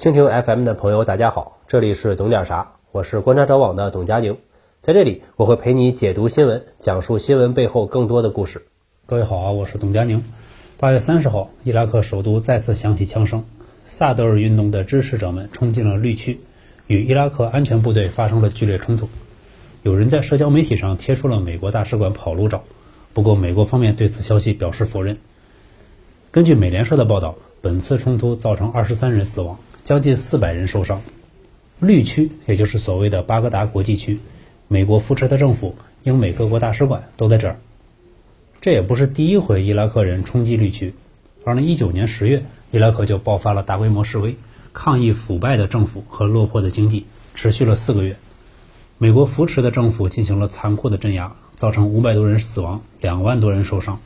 蜻蜓 FM 的朋友，大家好，这里是懂点啥，我是观察者网的董佳宁，在这里我会陪你解读新闻，讲述新闻背后更多的故事。各位好啊，我是董佳宁。八月三十号，伊拉克首都再次响起枪声，萨德尔运动的支持者们冲进了绿区，与伊拉克安全部队发生了剧烈冲突。有人在社交媒体上贴出了美国大使馆跑路照，不过美国方面对此消息表示否认。根据美联社的报道，本次冲突造成二十三人死亡。将近四百人受伤。绿区，也就是所谓的巴格达国际区，美国扶持的政府、英美各国大使馆都在这儿。这也不是第一回伊拉克人冲击绿区。二零一九年十月，伊拉克就爆发了大规模示威，抗议腐败的政府和落魄的经济，持续了四个月。美国扶持的政府进行了残酷的镇压，造成五百多人死亡，两万多人受伤。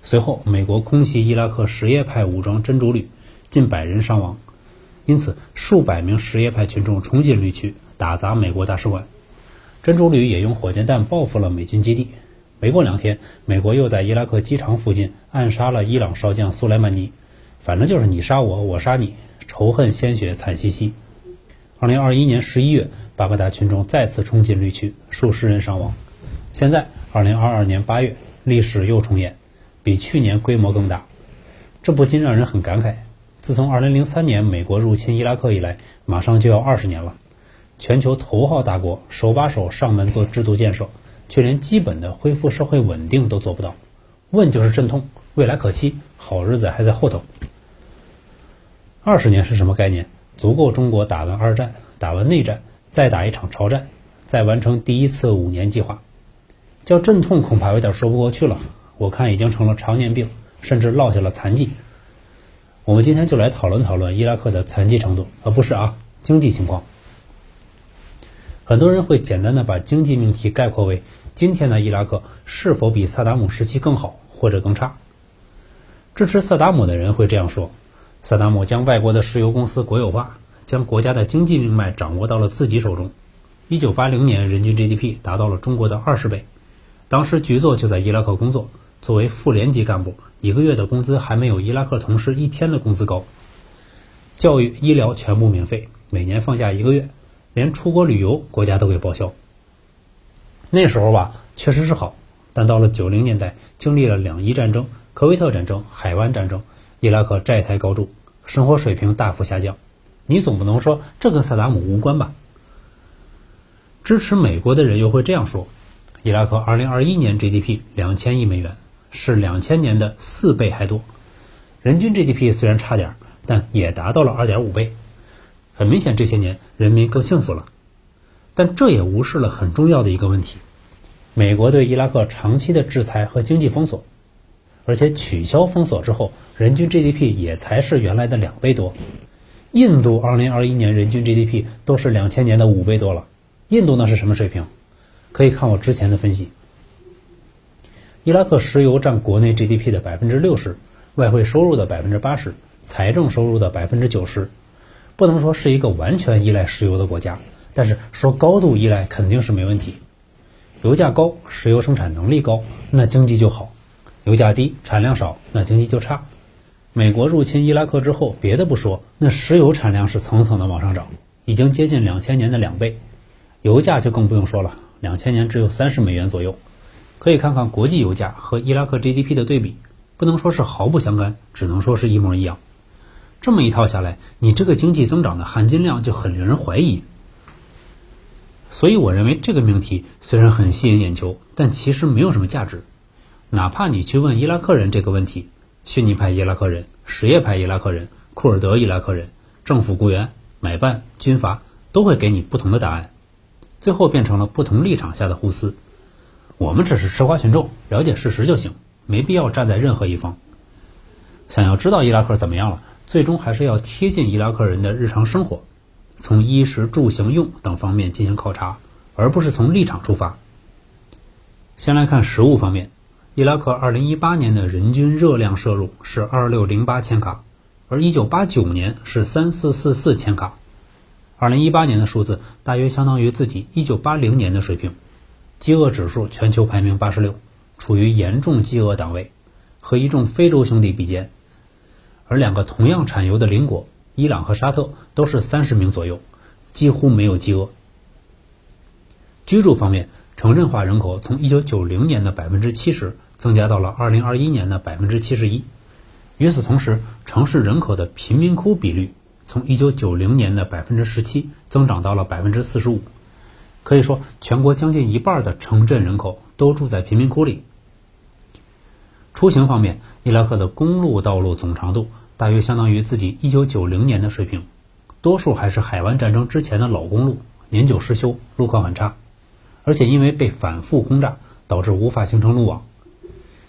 随后，美国空袭伊拉克什叶派武装真主旅，近百人伤亡。因此，数百名什叶派群众冲进绿区，打砸美国大使馆。珍珠旅也用火箭弹报复了美军基地。没过两天，美国又在伊拉克机场附近暗杀了伊朗少将苏莱曼尼。反正就是你杀我，我杀你，仇恨鲜血惨兮兮。二零二一年十一月，巴格达群众再次冲进绿区，数十人伤亡。现在，二零二二年八月，历史又重演，比去年规模更大，这不禁让人很感慨。自从2003年美国入侵伊拉克以来，马上就要二十年了。全球头号大国手把手上门做制度建设，却连基本的恢复社会稳定都做不到。问就是阵痛，未来可期，好日子还在后头。二十年是什么概念？足够中国打完二战，打完内战，再打一场朝战，再完成第一次五年计划。叫阵痛恐怕有点说不过去了。我看已经成了常年病，甚至落下了残疾。我们今天就来讨论讨论伊拉克的残疾程度，而不是啊经济情况。很多人会简单的把经济命题概括为今天的伊拉克是否比萨达姆时期更好或者更差。支持萨达姆的人会这样说：萨达姆将外国的石油公司国有化，将国家的经济命脉掌握到了自己手中。一九八零年人均 GDP 达到了中国的二十倍，当时局座就在伊拉克工作，作为副连级干部。一个月的工资还没有伊拉克同事一天的工资高，教育、医疗全部免费，每年放假一个月，连出国旅游国家都给报销。那时候吧，确实是好，但到了九零年代，经历了两伊战争、科威特战争、海湾战争，伊拉克债台高筑，生活水平大幅下降。你总不能说这跟萨达姆无关吧？支持美国的人又会这样说：伊拉克二零二一年 GDP 两千亿美元。是两千年的四倍还多，人均 GDP 虽然差点，但也达到了二点五倍。很明显，这些年人民更幸福了。但这也无视了很重要的一个问题：美国对伊拉克长期的制裁和经济封锁，而且取消封锁之后，人均 GDP 也才是原来的两倍多。印度二零二一年人均 GDP 都是两千年的五倍多了。印度那是什么水平？可以看我之前的分析。伊拉克石油占国内 GDP 的百分之六十，外汇收入的百分之八十，财政收入的百分之九十，不能说是一个完全依赖石油的国家，但是说高度依赖肯定是没问题。油价高，石油生产能力高，那经济就好；油价低，产量少，那经济就差。美国入侵伊拉克之后，别的不说，那石油产量是层层的往上涨，已经接近两千年的两倍，油价就更不用说了，两千年只有三十美元左右。可以看看国际油价和伊拉克 GDP 的对比，不能说是毫不相干，只能说是一模一样。这么一套下来，你这个经济增长的含金量就很令人怀疑。所以我认为这个命题虽然很吸引眼球，但其实没有什么价值。哪怕你去问伊拉克人这个问题，逊尼派伊拉克人、什叶派伊拉克人、库尔德伊拉克人、政府雇员、买办、军阀，都会给你不同的答案，最后变成了不同立场下的互撕。我们只是吃瓜群众，了解事实就行，没必要站在任何一方。想要知道伊拉克怎么样了，最终还是要贴近伊拉克人的日常生活，从衣食住行用等方面进行考察，而不是从立场出发。先来看食物方面，伊拉克2018年的人均热量摄入是2608千卡，而1989年是3444千卡。2018年的数字大约相当于自己1980年的水平。饥饿指数全球排名八十六，处于严重饥饿档位，和一众非洲兄弟比肩。而两个同样产油的邻国，伊朗和沙特都是三十名左右，几乎没有饥饿。居住方面，城镇化人口从1990年的百分之七十增加到了2021年的百分之七十一。与此同时，城市人口的贫民窟比率从1990年的百分之十七增长到了百分之四十五。可以说，全国将近一半的城镇人口都住在贫民窟里。出行方面，伊拉克的公路道路总长度大约相当于自己1990年的水平，多数还是海湾战争之前的老公路，年久失修，路况很差。而且因为被反复轰炸，导致无法形成路网。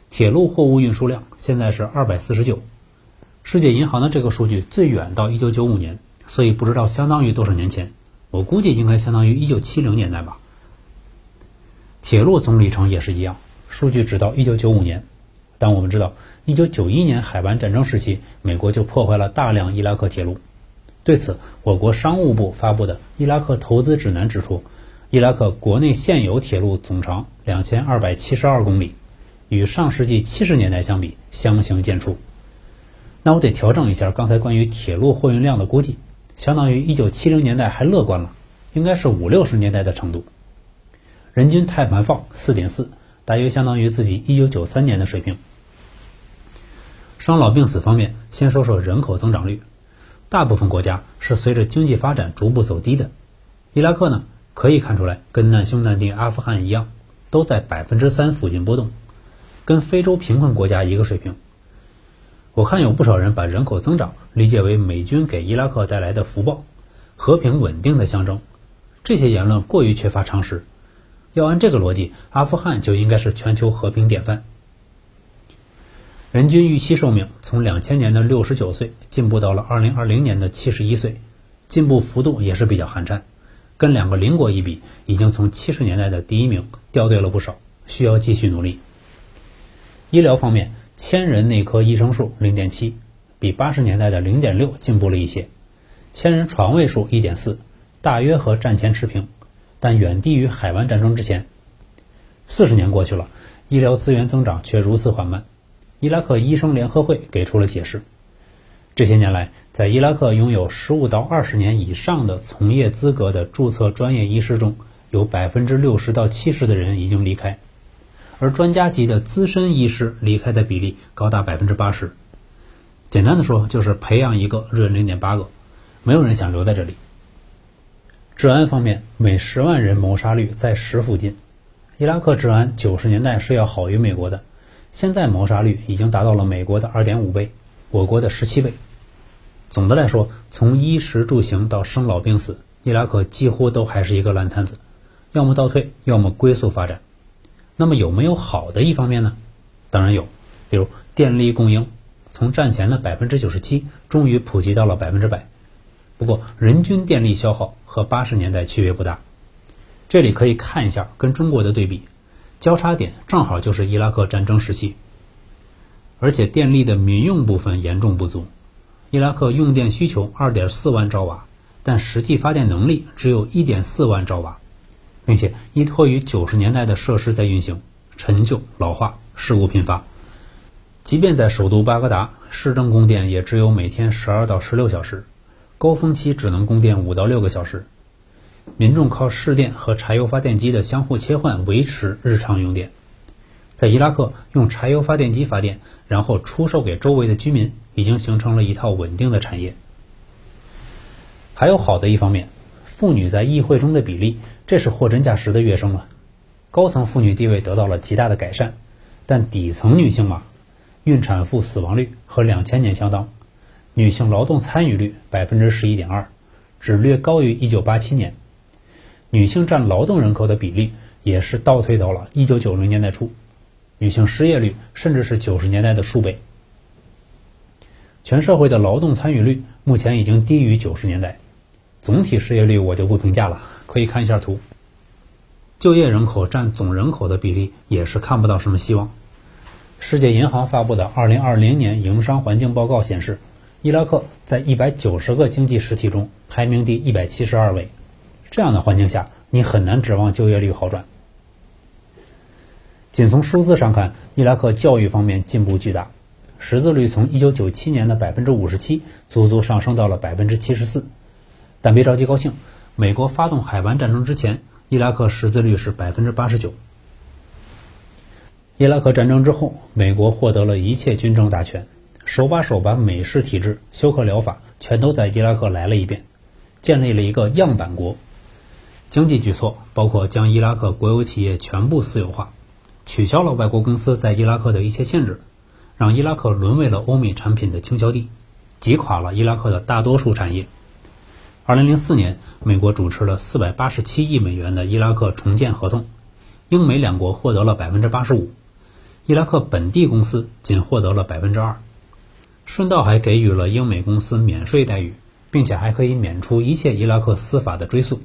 铁路货物运输量现在是二百四十九，世界银行的这个数据最远到一九九五年，所以不知道相当于多少年前。我估计应该相当于一九七零年代吧。铁路总里程也是一样，数据只到一九九五年，但我们知道，一九九一年海湾战争时期，美国就破坏了大量伊拉克铁路。对此，我国商务部发布的《伊拉克投资指南》指出。伊拉克国内现有铁路总长两千二百七十二公里，与上世纪七十年代相比相形见绌。那我得调整一下刚才关于铁路货运量的估计，相当于一九七零年代还乐观了，应该是五六十年代的程度。人均碳排放四点四，大约相当于自己一九九三年的水平。生老病死方面，先说说人口增长率，大部分国家是随着经济发展逐步走低的，伊拉克呢？可以看出来，跟难兄难弟阿富汗一样，都在百分之三附近波动，跟非洲贫困国家一个水平。我看有不少人把人口增长理解为美军给伊拉克带来的福报，和平稳定的象征。这些言论过于缺乏常识。要按这个逻辑，阿富汗就应该是全球和平典范。人均预期寿命从两千年的六十九岁进步到了二零二零年的七十一岁，进步幅度也是比较寒颤。跟两个邻国一比，已经从七十年代的第一名掉队了不少，需要继续努力。医疗方面，千人内科医生数零点七，比八十年代的零点六进步了一些；千人床位数一点四，大约和战前持平，但远低于海湾战争之前。四十年过去了，医疗资源增长却如此缓慢。伊拉克医生联合会给出了解释。这些年来，在伊拉克拥有十五到二十年以上的从业资格的注册专业医师中，有百分之六十到七十的人已经离开，而专家级的资深医师离开的比例高达百分之八十。简单的说，就是培养一个润零点八个，没有人想留在这里。治安方面，每十万人谋杀率在十附近。伊拉克治安九十年代是要好于美国的，现在谋杀率已经达到了美国的二点五倍，我国的十七倍。总的来说，从衣食住行到生老病死，伊拉克几乎都还是一个烂摊子，要么倒退，要么龟速发展。那么有没有好的一方面呢？当然有，比如电力供应，从战前的百分之九十七，终于普及到了百分之百。不过人均电力消耗和八十年代区别不大。这里可以看一下跟中国的对比，交叉点正好就是伊拉克战争时期，而且电力的民用部分严重不足。伊拉克用电需求二点四万兆瓦，但实际发电能力只有一点四万兆瓦，并且依托于九十年代的设施在运行，陈旧老化，事故频发。即便在首都巴格达，市政供电也只有每天十二到十六小时，高峰期只能供电五到六个小时。民众靠市电和柴油发电机的相互切换维持日常用电。在伊拉克，用柴油发电机发电，然后出售给周围的居民。已经形成了一套稳定的产业。还有好的一方面，妇女在议会中的比例，这是货真价实的跃升了。高层妇女地位得到了极大的改善，但底层女性嘛，孕产妇死亡率和两千年相当，女性劳动参与率百分之十一点二，只略高于一九八七年。女性占劳动人口的比例也是倒退到了一九九零年代初，女性失业率甚至是九十年代的数倍。全社会的劳动参与率目前已经低于九十年代，总体失业率我就不评价了，可以看一下图。就业人口占总人口的比例也是看不到什么希望。世界银行发布的二零二零年营商环境报告显示，伊拉克在一百九十个经济实体中排名第一百七十二位。这样的环境下，你很难指望就业率好转。仅从数字上看，伊拉克教育方面进步巨大。识字率从1997年的百分之五十七，足足上升到了百分之七十四。但别着急高兴，美国发动海湾战争之前，伊拉克识字率是百分之八十九。伊拉克战争之后，美国获得了一切军政大权，手把手把美式体制、休克疗法全都在伊拉克来了一遍，建立了一个样板国。经济举措包括将伊拉克国有企业全部私有化，取消了外国公司在伊拉克的一切限制。让伊拉克沦为了欧美产品的倾销地，击垮了伊拉克的大多数产业。二零零四年，美国主持了四百八十七亿美元的伊拉克重建合同，英美两国获得了百分之八十五，伊拉克本地公司仅获得了百分之二。顺道还给予了英美公司免税待遇，并且还可以免除一切伊拉克司法的追诉。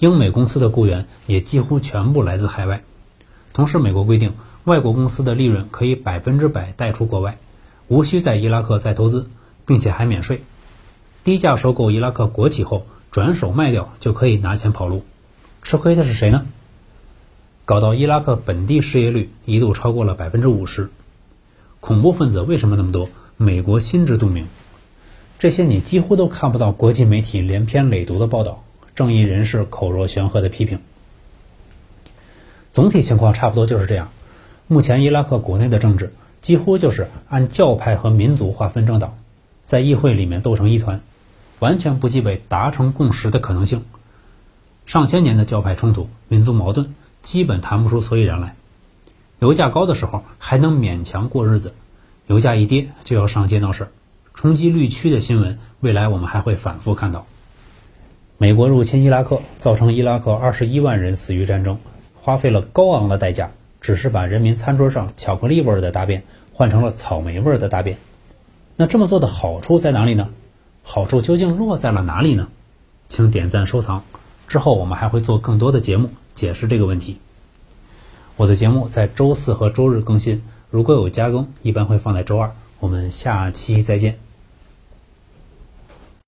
英美公司的雇员也几乎全部来自海外，同时美国规定。外国公司的利润可以百分之百带出国外，无需在伊拉克再投资，并且还免税。低价收购伊拉克国企后，转手卖掉就可以拿钱跑路。吃亏的是谁呢？搞到伊拉克本地失业率一度超过了百分之五十。恐怖分子为什么那么多？美国心知肚明。这些你几乎都看不到国际媒体连篇累牍的报道，正义人士口若悬河的批评。总体情况差不多就是这样。目前伊拉克国内的政治几乎就是按教派和民族划分政党，在议会里面斗成一团，完全不具备达成共识的可能性。上千年的教派冲突、民族矛盾，基本谈不出所以然来。油价高的时候还能勉强过日子，油价一跌就要上街闹事，冲击绿区的新闻，未来我们还会反复看到。美国入侵伊拉克，造成伊拉克二十一万人死于战争，花费了高昂的代价。只是把人民餐桌上巧克力味的大便换成了草莓味的大便，那这么做的好处在哪里呢？好处究竟落在了哪里呢？请点赞收藏，之后我们还会做更多的节目解释这个问题。我的节目在周四和周日更新，如果有加更，一般会放在周二。我们下期再见。